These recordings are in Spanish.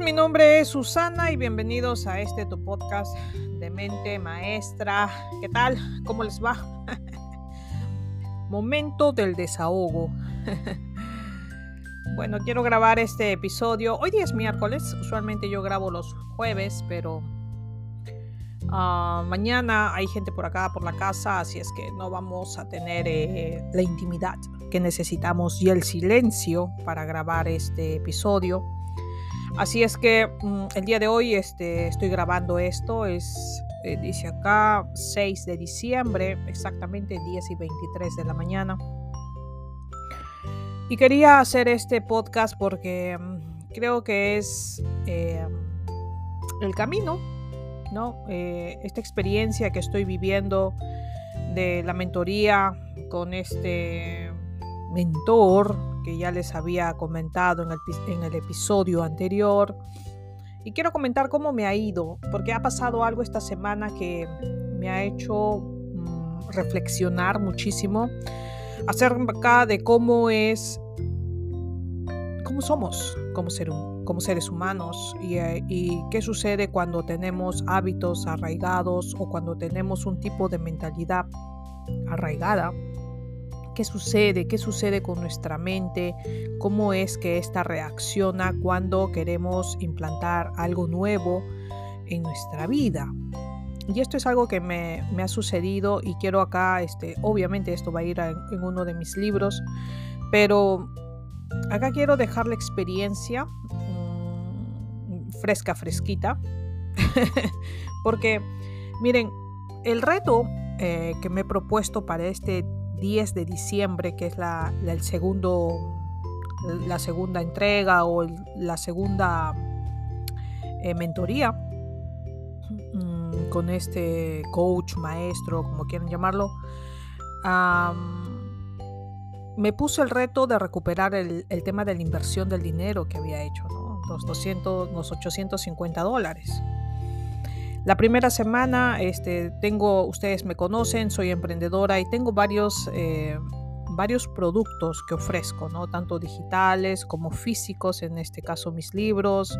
mi nombre es Susana y bienvenidos a este tu podcast de mente maestra. ¿Qué tal? ¿Cómo les va? Momento del desahogo. bueno, quiero grabar este episodio. Hoy día es miércoles, usualmente yo grabo los jueves, pero ah, mañana hay gente por acá, por la casa, así es que no vamos a tener eh, la intimidad que necesitamos y el silencio para grabar este episodio. Así es que mm, el día de hoy este, estoy grabando esto, es, eh, dice acá, 6 de diciembre, exactamente 10 y 23 de la mañana. Y quería hacer este podcast porque mm, creo que es eh, el camino, ¿no? Eh, esta experiencia que estoy viviendo de la mentoría con este mentor que ya les había comentado en el, episodio anterior. Y quiero comentar cómo me ha ido, porque ha pasado algo esta semana que me ha hecho mm, reflexionar muchísimo acerca de cómo es, cómo somos como, ser, como seres humanos eh, y qué sucede cuando tenemos hábitos arraigados o cuando tenemos un tipo de mentalidad arraigada qué sucede, qué sucede con nuestra mente, cómo es que ésta reacciona cuando queremos implantar algo nuevo en nuestra vida. Y esto es algo que me, ha sucedido y quiero acá, este, obviamente esto va a ir en, uno de mis libros, pero acá quiero dejar la experiencia mm, fresca, fresquita, porque miren, el reto eh, que me he propuesto para este 10 de diciembre, que es la, el segundo, la segunda entrega o la segunda eh, mentoría mm, con este coach, maestro, como quieran llamarlo, me puse el reto de recuperar el, tema de la inversión del dinero que había hecho, los, 200, los 850 dólares. La primera semana, este, tengo, ustedes me conocen, soy emprendedora y tengo varios, eh, varios productos que ofrezco, ¿no? tanto digitales como físicos, en este caso mis libros.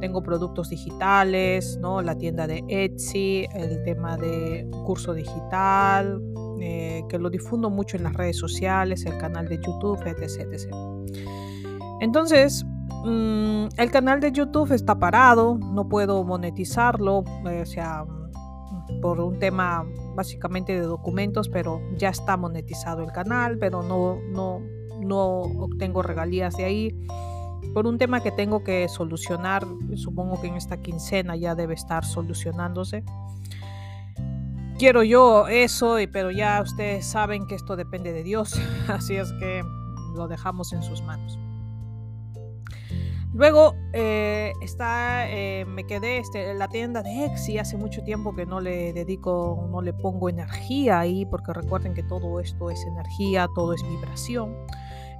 Tengo productos digitales, ¿no? la tienda de Etsy, el tema de curso digital, eh, que lo difundo mucho en las redes sociales, el canal de YouTube, etc. etc. Entonces, Mm, el canal de YouTube está parado, no puedo monetizarlo, eh, o sea, por un tema básicamente de documentos, pero ya está monetizado el canal, pero no, no, no obtengo regalías de ahí. Por un tema que tengo que solucionar, supongo que en esta quincena ya debe estar solucionándose. Quiero yo eso, pero ya ustedes saben que esto depende de Dios, así es que lo dejamos en sus manos. Luego eh, está, eh, me quedé este, en la tienda de Exi, hace mucho tiempo que no le dedico, no le pongo energía ahí, porque recuerden que todo esto es energía, todo es vibración.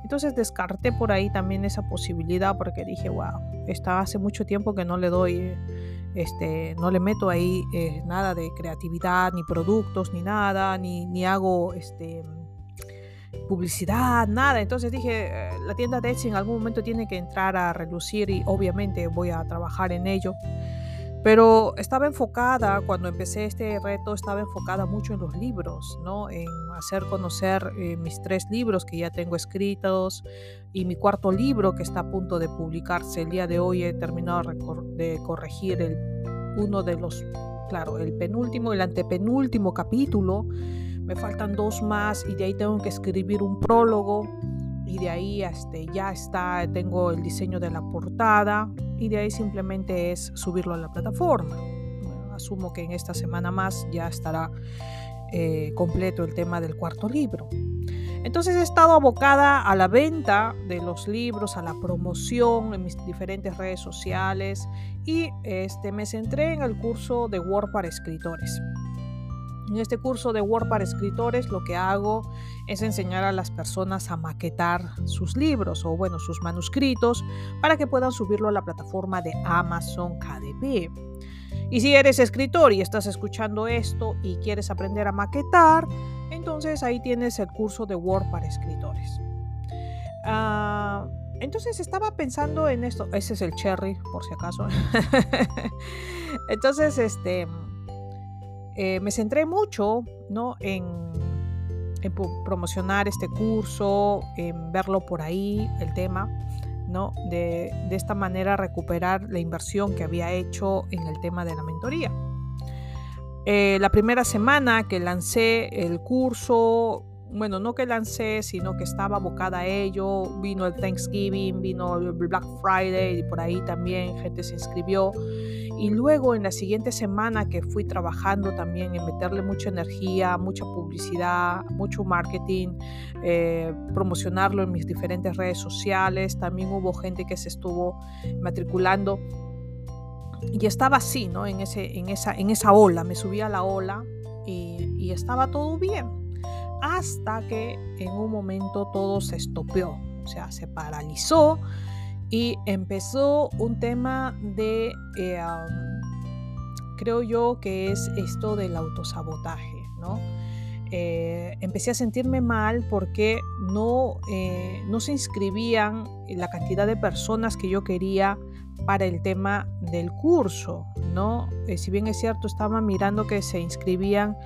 Entonces descarté por ahí también esa posibilidad porque dije, wow, está hace mucho tiempo que no le doy, este, no le meto ahí eh, nada de creatividad, ni productos, ni nada, ni, ni hago este, publicidad, nada. Entonces dije, eh, la tienda de Etsy en algún momento tiene que entrar a relucir y obviamente voy a trabajar en ello. Pero estaba enfocada, cuando empecé este reto, estaba enfocada mucho en los libros, ¿no? En hacer conocer eh, mis tres libros que ya tengo escritos y mi cuarto libro que está a punto de publicarse. El día de hoy he terminado de corregir el, uno de los, claro, el penúltimo, el antepenúltimo capítulo me faltan dos más y de ahí tengo que escribir un prólogo y de ahí este, ya está, tengo el diseño de la portada y de ahí simplemente es subirlo a la plataforma. asumo que en esta semana más ya estará eh, completo el tema del cuarto libro. Entonces he estado abocada a la venta de los libros, a la promoción en mis diferentes redes sociales y este, me centré en el curso de Word para escritores. En este curso de Word para escritores lo que hago es enseñar a las personas a maquetar sus libros o bueno, sus manuscritos para que puedan subirlo a la plataforma de Amazon KDP. Y si eres escritor y estás escuchando esto y quieres aprender a maquetar, entonces ahí tienes el curso de Word para escritores. Ah, entonces estaba pensando en esto. Ese es el cherry, por si acaso. entonces, este, eh, me centré mucho, ¿no? En, promocionar este curso, en verlo por ahí, el tema, ¿no? De, de esta manera recuperar la inversión que había hecho en el tema de la mentoría. Eh, la primera semana que lancé el curso, bueno, no que lancé, sino que estaba abocada a ello. Vino el Thanksgiving, vino el Black Friday y por ahí también gente se inscribió. Y luego en la siguiente semana que fui trabajando también en meterle mucha energía, mucha publicidad, mucho marketing, eh, promocionarlo en mis diferentes redes sociales. También hubo gente que se estuvo matriculando. Y estaba así, ¿no? En, ese, en, esa, en esa ola, me subía a la ola y, y estaba todo bien hasta que en un momento todo se estopeó, o sea, se paralizó y empezó un tema de, eh, creo yo que es esto del autosabotaje, ¿no? Eh, empecé a sentirme mal porque no, eh, no se inscribían la cantidad de personas que yo quería para el tema del curso, ¿no? si bien es cierto, estaba mirando que se inscribían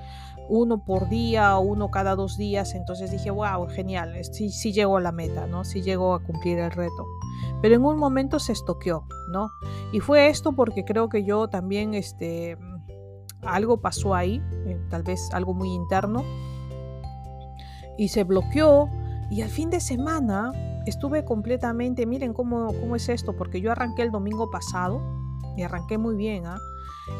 uno por día uno cada dos días, entonces dije, wow, genial, sí, sí llego a la meta, ¿no? Sí llego a cumplir el reto. Pero en un momento se estoqueó, ¿no? Y fue esto porque creo que yo también, este, algo pasó ahí, eh, tal vez algo muy interno, y se bloqueó, y al fin de semana estuve completamente, miren cómo, cómo es esto, porque yo arranqué el domingo pasado, y arranqué muy bien, ¿ah?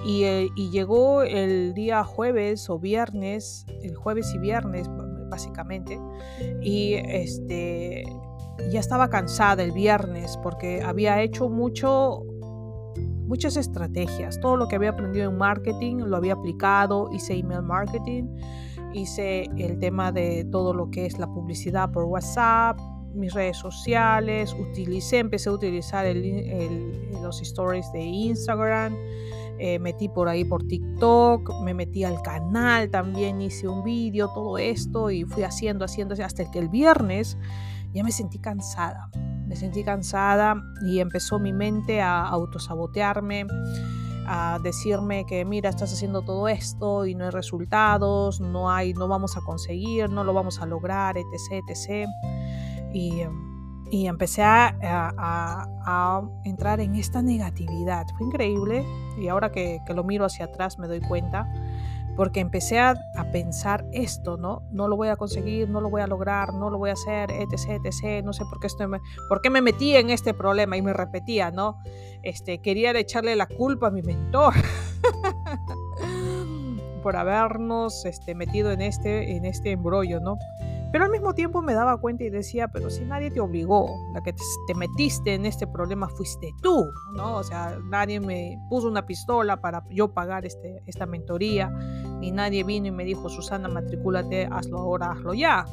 Eh, y, llegó el día jueves o viernes, el jueves y viernes básicamente, y este, ya estaba cansada el viernes porque había hecho mucho, muchas estrategias. Todo lo que había aprendido en marketing lo había aplicado, hice email marketing, hice el tema de todo lo que es la publicidad por WhatsApp, mis redes sociales, utilicé, empecé a utilizar los stories de Instagram, eh, metí por ahí por TikTok, me metí al canal también, hice un vídeo, todo esto y fui haciendo, haciendo, hasta que el viernes ya me sentí cansada, me sentí cansada y empezó mi mente a autosabotearme, a decirme que mira, estás haciendo todo esto y no hay resultados, no hay, no vamos a conseguir, no lo vamos a lograr, etc, etc. Y y empecé a, entrar en esta negatividad. Fue increíble y ahora que, lo miro hacia atrás me doy cuenta porque empecé a, pensar esto, ¿no? No lo voy a conseguir, no lo voy a lograr, no lo voy a hacer, etc, etc, no sé por qué, estoy, por qué me metí en este problema y me repetía, ¿no? Este, quería echarle la culpa a mi mentor por habernos este, metido en este, en este embrollo, ¿no? Pero al mismo tiempo me daba cuenta y decía, pero si nadie te obligó, la que te, metiste en este problema fuiste tú, ¿no? O sea, nadie me puso una pistola para yo pagar este, esta mentoría, ni nadie vino y me dijo, Susana, matricúlate, hazlo ahora, hazlo ya.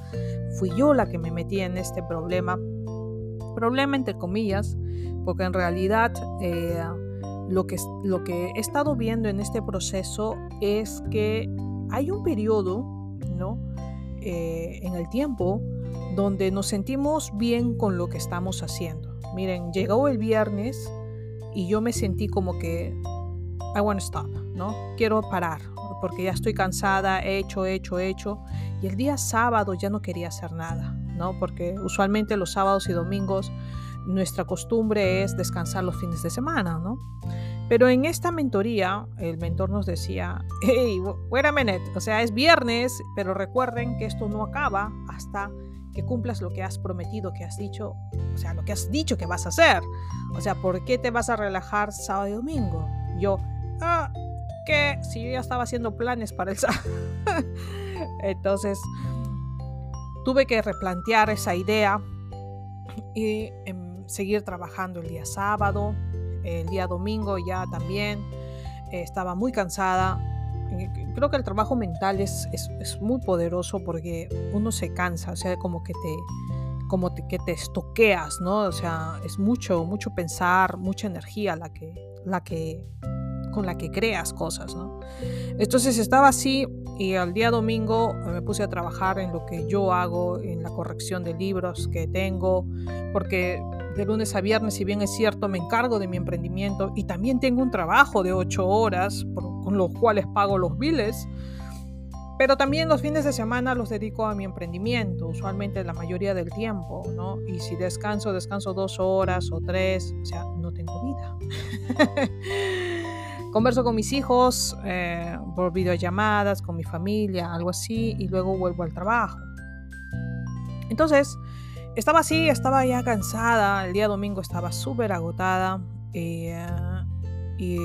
Fui yo la que me metí en este problema. Problema entre comillas, porque en realidad... Eh, lo que, lo que he estado viendo en este proceso es que hay un periodo, ¿no? Eh, en el tiempo donde nos sentimos bien con lo que estamos haciendo. Miren, llegó el viernes y yo me sentí como que I want to stop, ¿no? Quiero parar porque ya estoy cansada, he hecho, he hecho, he hecho. Y el día sábado ya no quería hacer nada, ¿no? Porque usualmente los sábados y domingos nuestra costumbre es descansar los fines de semana, ¿no? Pero en esta mentoría, el mentor nos decía, hey, wait a minute, o sea, es viernes, pero recuerden que esto no acaba hasta que cumplas lo que has prometido, que has dicho, o sea, lo que has dicho que vas a hacer. O sea, ¿por qué te vas a relajar sábado y domingo? Yo, ah, que si yo ya estaba haciendo planes para el sábado. Entonces, tuve que replantear esa idea y em, seguir trabajando el día sábado, el día domingo ya también eh, estaba muy cansada. Eh, creo que el trabajo mental es, es, muy poderoso porque uno se cansa, o sea, como que te, como que te estoqueas, ¿no? O sea, es mucho, mucho pensar, mucha energía la que, la que, con la que creas cosas, ¿no? Entonces estaba así y al día domingo me puse a trabajar en lo que yo hago, en la corrección de libros que tengo, porque de lunes a viernes, si bien es cierto, me encargo de mi emprendimiento y también tengo un trabajo de ocho horas con los cuales pago los biles. Pero también los fines de semana los dedico a mi emprendimiento, usualmente la mayoría del tiempo, ¿no? Y si descanso, descanso dos horas o tres, o sea, no tengo vida. Converso con mis hijos eh, por videollamadas, con mi familia, algo así, y luego vuelvo al trabajo. Entonces, estaba así, estaba ya cansada, el día domingo estaba súper agotada eh, y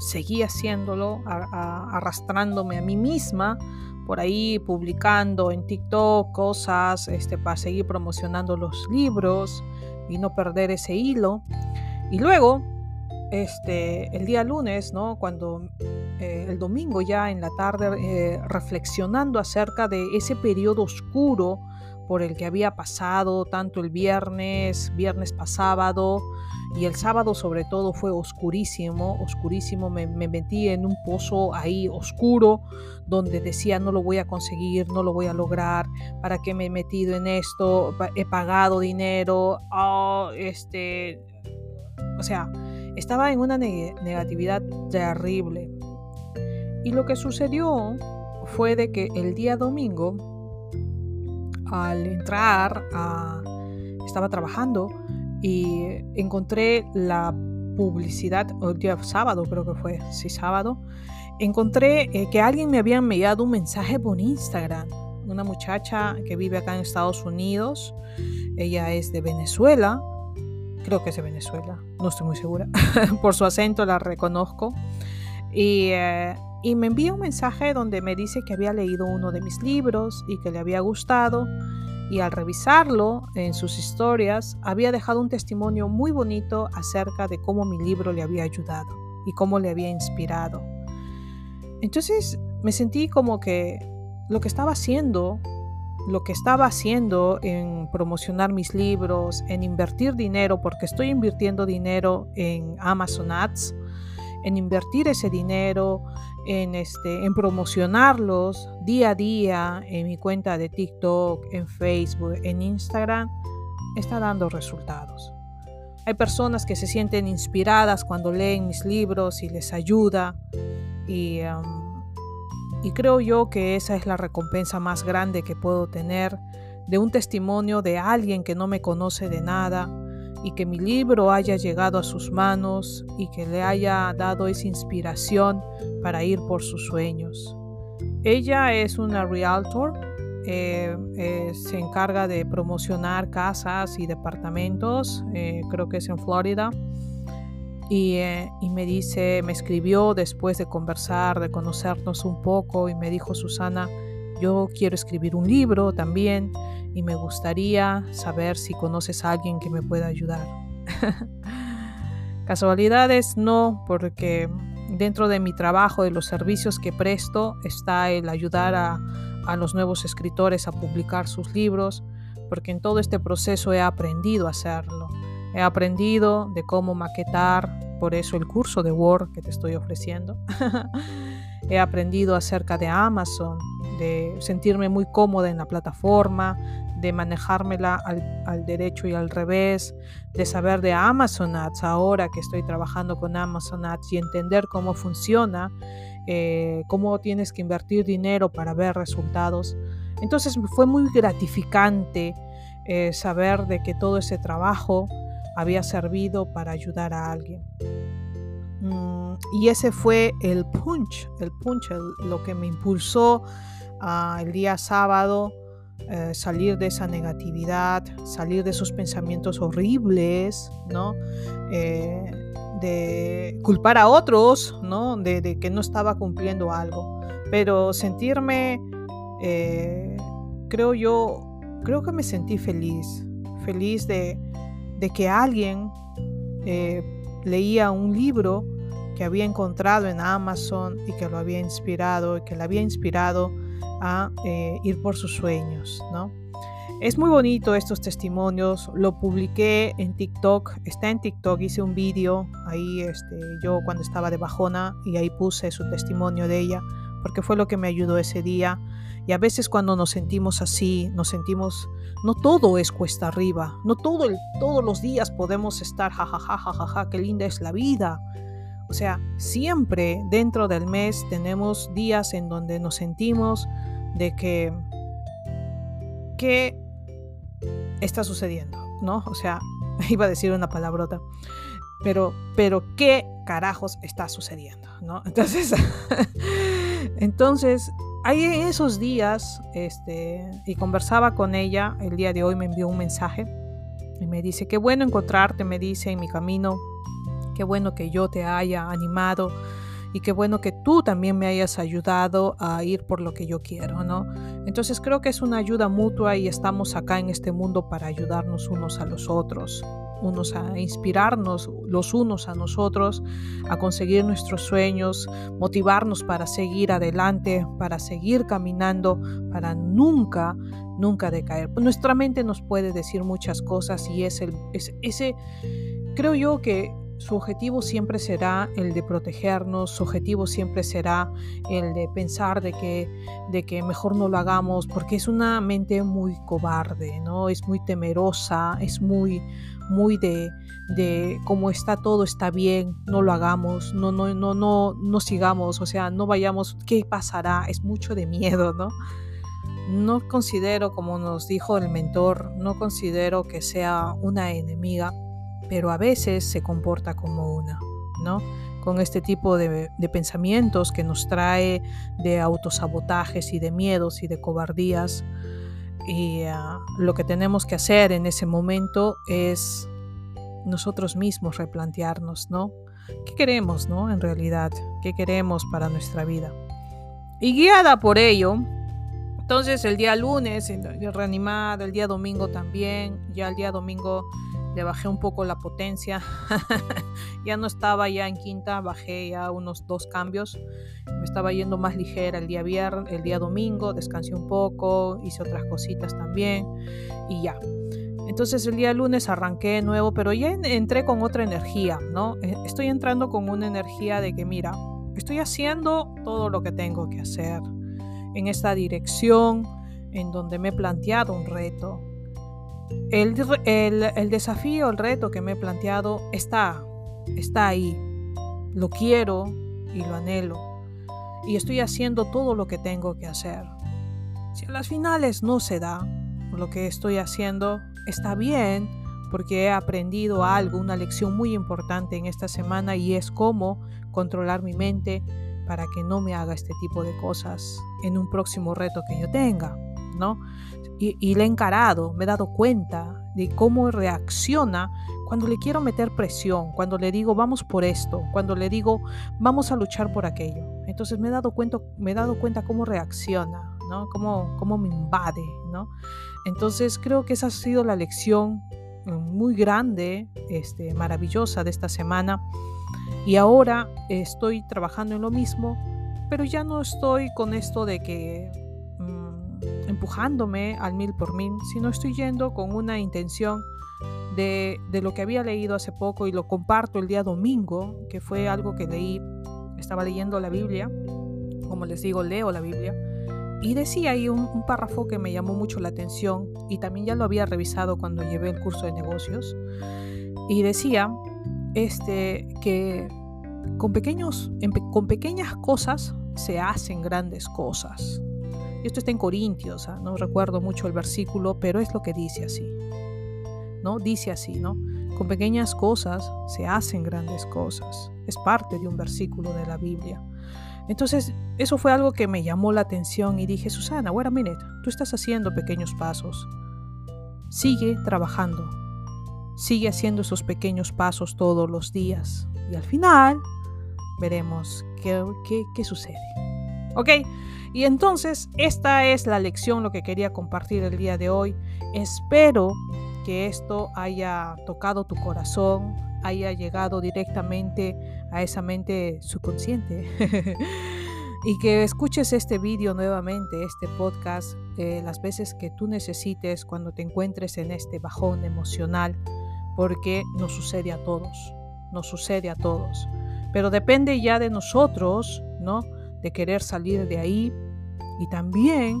seguía haciéndolo, arrastrándome a mí misma por ahí publicando en TikTok cosas este, para seguir promocionando los libros y no perder ese hilo. Y luego este, el día lunes, ¿no? Cuando eh, el domingo ya en la tarde, eh, reflexionando acerca de ese periodo oscuro por el que había pasado tanto el viernes, viernes pasado y el sábado sobre todo fue oscurísimo, oscurísimo, me, me, metí en un pozo ahí oscuro donde decía no lo voy a conseguir, no lo voy a lograr, ¿para qué me he metido en esto? He pagado dinero, oh, este, o sea, estaba en una negatividad terrible. Y lo que sucedió fue de que el día domingo, al entrar, a, estaba trabajando y encontré la publicidad, el día sábado creo que fue, sí, sábado, encontré eh, que alguien me había enviado un mensaje por Instagram. Una muchacha que vive acá en Estados Unidos, ella es de Venezuela, creo que es de Venezuela, no estoy muy segura, por su acento la reconozco. Y, eh, y, me envía un mensaje donde me dice que había leído uno de mis libros y que le había gustado. Y al revisarlo en sus historias, había dejado un testimonio muy bonito acerca de cómo mi libro le había ayudado y cómo le había inspirado. Entonces me sentí como que lo que estaba haciendo lo que estaba haciendo en promocionar mis libros, en invertir dinero, porque estoy invirtiendo dinero en Amazon Ads, en invertir ese dinero, en, este, en promocionarlos día a día en mi cuenta de TikTok, en Facebook, en Instagram, está dando resultados. Hay personas que se sienten inspiradas cuando leen mis libros y les ayuda. Y um, y creo yo que esa es la recompensa más grande que puedo tener de un testimonio de alguien que no me conoce de nada y que mi libro haya llegado a sus manos y que le haya dado esa inspiración para ir por sus sueños. Ella es una realtor, eh, eh, se encarga de promocionar casas y departamentos, eh, creo que es en Florida eh, y, me dice, me escribió después de conversar, de conocernos un poco y me dijo, Susana, yo quiero escribir un libro también y me gustaría saber si conoces a alguien que me pueda ayudar. Casualidades no, porque dentro de mi trabajo, de los servicios que presto, está el ayudar a, a los nuevos escritores a publicar sus libros, porque en todo este proceso he aprendido a hacerlo. He aprendido de cómo maquetar, por eso el curso de Word que te estoy ofreciendo. He aprendido acerca de Amazon, de sentirme muy cómoda en la plataforma, de manejármela al, derecho y al revés, de saber de Amazon Ads ahora que estoy trabajando con Amazon Ads y entender cómo funciona, eh, cómo tienes que invertir dinero para ver resultados. Entonces fue muy gratificante eh, saber de que todo ese trabajo había servido para ayudar a alguien. Mm, y ese fue el punch, el punch, lo que me impulsó el día sábado eh, salir de esa negatividad, salir de esos pensamientos horribles, ¿no? Eh, de culpar a otros, ¿no? De, que no estaba cumpliendo algo. Pero sentirme, eh, creo yo, creo que me sentí feliz, feliz de, de que alguien leía un libro que había encontrado en Amazon y que lo había inspirado y que le había inspirado a eh, ir por sus sueños, ¿no? Es muy bonito estos testimonios, lo publiqué en TikTok, está en TikTok, hice un vídeo ahí este, yo cuando estaba de bajona y ahí puse su testimonio de ella porque fue lo que me ayudó ese día. Y a veces cuando nos sentimos así, nos sentimos, no todo es cuesta arriba, no todo todos los días podemos estar, jajaja, jajaja, ja, ja, qué linda es la vida. O sea, siempre dentro del mes tenemos días en donde nos sentimos de que, ¿qué está sucediendo? ¿No? O sea, iba a decir una palabrota, pero, pero ¿qué carajos está sucediendo? ¿No? Entonces, entonces, hay esos días, este, y conversaba con ella, el día de hoy me envió un mensaje y me dice, qué bueno encontrarte, me dice, en mi camino qué bueno que yo te haya animado y qué bueno que tú también me hayas ayudado a ir por lo que yo quiero, ¿no? Entonces creo que es una ayuda mutua y estamos acá en este mundo para ayudarnos unos a los otros, unos a inspirarnos los unos a nosotros, a conseguir nuestros sueños, motivarnos para seguir adelante, para seguir caminando, para nunca, nunca decaer. Nuestra mente nos puede decir muchas cosas y es el, es, ese, creo yo que su objetivo siempre será el de protegernos, su objetivo siempre será el de pensar de que, de que mejor no lo hagamos, porque es una mente muy cobarde, ¿no? Es muy temerosa, es muy, muy de, de cómo está todo, está bien, no lo hagamos, no, no, no, no, no sigamos, o sea, no vayamos, ¿qué pasará? Es mucho de miedo, ¿no? No considero, como nos dijo el mentor, no considero que sea una enemiga, pero a veces se comporta como una, ¿no? Con este tipo de, pensamientos que nos trae de autosabotajes y de miedos y de cobardías. Y ah, lo que tenemos que hacer en ese momento es nosotros mismos replantearnos, ¿no? ¿Qué queremos, ¿no? En realidad, ¿qué queremos para nuestra vida? Y guiada por ello, entonces el día lunes, reanimada, el día domingo también, ya el día domingo bajé un poco la potencia. ya no estaba ya en quinta, bajé ya unos dos cambios. Me estaba yendo más ligera el día viernes, el día domingo, descansé un poco, hice otras cositas también y ya. Entonces el día lunes arranqué de nuevo, pero ya entré con otra energía, ¿no? Eh, estoy entrando con una energía de que, mira, estoy haciendo todo lo que tengo que hacer en esta dirección en donde me he planteado un reto, el, desafío, el reto que me he planteado está, está ahí. Lo quiero y lo anhelo. Y estoy haciendo todo lo que tengo que hacer. Si a las finales no se da lo que estoy haciendo, está bien porque he aprendido algo, una lección muy importante en esta semana y es cómo controlar mi mente para que no me haga este tipo de cosas en un próximo reto que yo tenga, ¿no? Y, y le he encarado, me he dado cuenta de cómo reacciona cuando le quiero meter presión, cuando le digo vamos por esto, cuando le digo vamos a luchar por aquello. Entonces me he dado cuenta, me he dado cuenta cómo reacciona, ¿no? Cómo, cómo me invade, ¿no? Entonces creo que esa ha sido la lección eh, muy grande, este, maravillosa de esta semana. Y ahora estoy trabajando en lo mismo, pero ya no estoy con esto de que empujándome al mil por mil, sino estoy yendo con una intención de, de, lo que había leído hace poco y lo comparto el día domingo, que fue algo que leí, estaba leyendo la Biblia, como les digo, leo la Biblia, y decía ahí un, un párrafo que me llamó mucho la atención y también ya lo había revisado cuando llevé el curso de negocios, y decía este, que con, pequeños, con pequeñas cosas se hacen grandes cosas. Esto está en Corintios, ¿ah? no recuerdo mucho el versículo, pero es lo que dice así. ¿No? Dice así, ¿no? Con pequeñas cosas se hacen grandes cosas. Es parte de un versículo de la Biblia. Entonces, eso fue algo que me llamó la atención y dije, Susana, wait a minute, tú estás haciendo pequeños pasos. Sigue trabajando. Sigue haciendo esos pequeños pasos todos los días. Y al final veremos qué, qué, qué sucede. ¿Ok? Y entonces esta es la lección, lo que quería compartir el día de hoy. Espero que esto haya tocado tu corazón, haya llegado directamente a esa mente subconsciente. y que escuches este vídeo nuevamente, este podcast, eh, las veces que tú necesites cuando te encuentres en este bajón emocional, porque nos sucede a todos, nos sucede a todos. Pero depende ya de nosotros, ¿no? De querer salir de ahí y también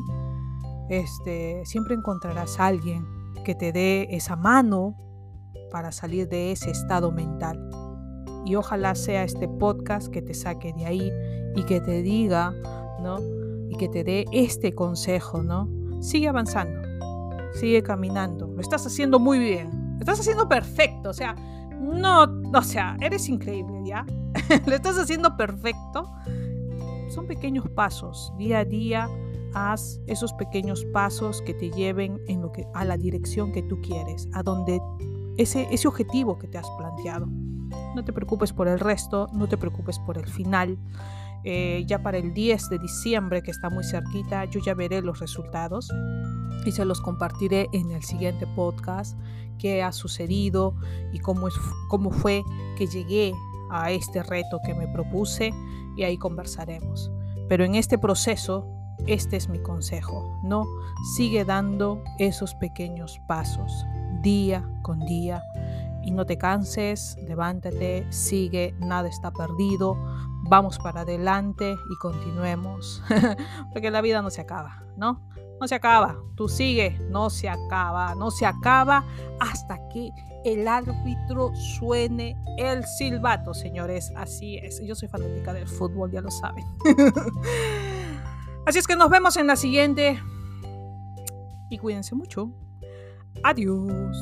este, siempre encontrarás a alguien que te dé esa mano para salir de ese estado mental. Y ojalá sea este podcast que te saque de ahí y que te diga, ¿no? Y que te dé este consejo, ¿no? Sigue avanzando, sigue caminando, lo estás haciendo muy bien, lo estás haciendo perfecto, o sea, no, o sea, eres increíble, ¿ya? lo estás haciendo perfecto. Son pequeños pasos, día a día haz esos pequeños pasos que te lleven a la dirección que tú quieres, a donde ese, ese objetivo que te has planteado. No te preocupes por el resto, no te preocupes por el final. Eh, ya para el 10 de diciembre, que está muy cerquita, yo ya veré los resultados y se los compartiré en el siguiente podcast, qué ha sucedido y cómo, es, cómo fue que llegué a este reto que me propuse y ahí conversaremos. Pero en este proceso este es mi consejo, ¿no? Sigue dando esos pequeños pasos día con día y no te canses, levántate, sigue, nada está perdido, vamos para adelante y continuemos, porque la vida no se acaba, ¿no? No se acaba, tú sigues, no se acaba, no se acaba hasta que el árbitro suene el silbato, señores. Así es, yo soy fanática del fútbol, ya lo saben. Así es que nos vemos en la siguiente y cuídense mucho. Adiós.